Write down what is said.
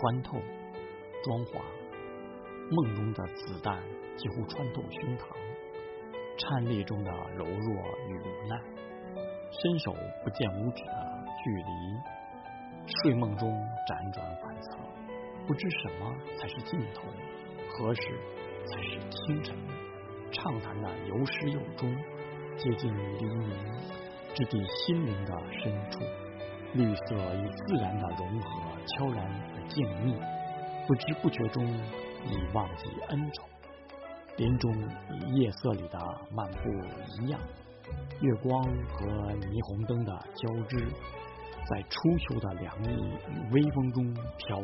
穿透、装华，梦中的子弹几乎穿透胸膛，颤栗中的柔弱与无奈，伸手不见五指的距离，睡梦中辗转反侧，不知什么才是尽头，何时才是清晨？畅谈的有始有终，接近黎明，直抵心灵的深处。绿色与自然的融合，悄然静谧，不知不觉中已忘记恩仇。林中与夜色里的漫步一样，月光和霓虹灯的交织，在初秋的凉意与微风中飘。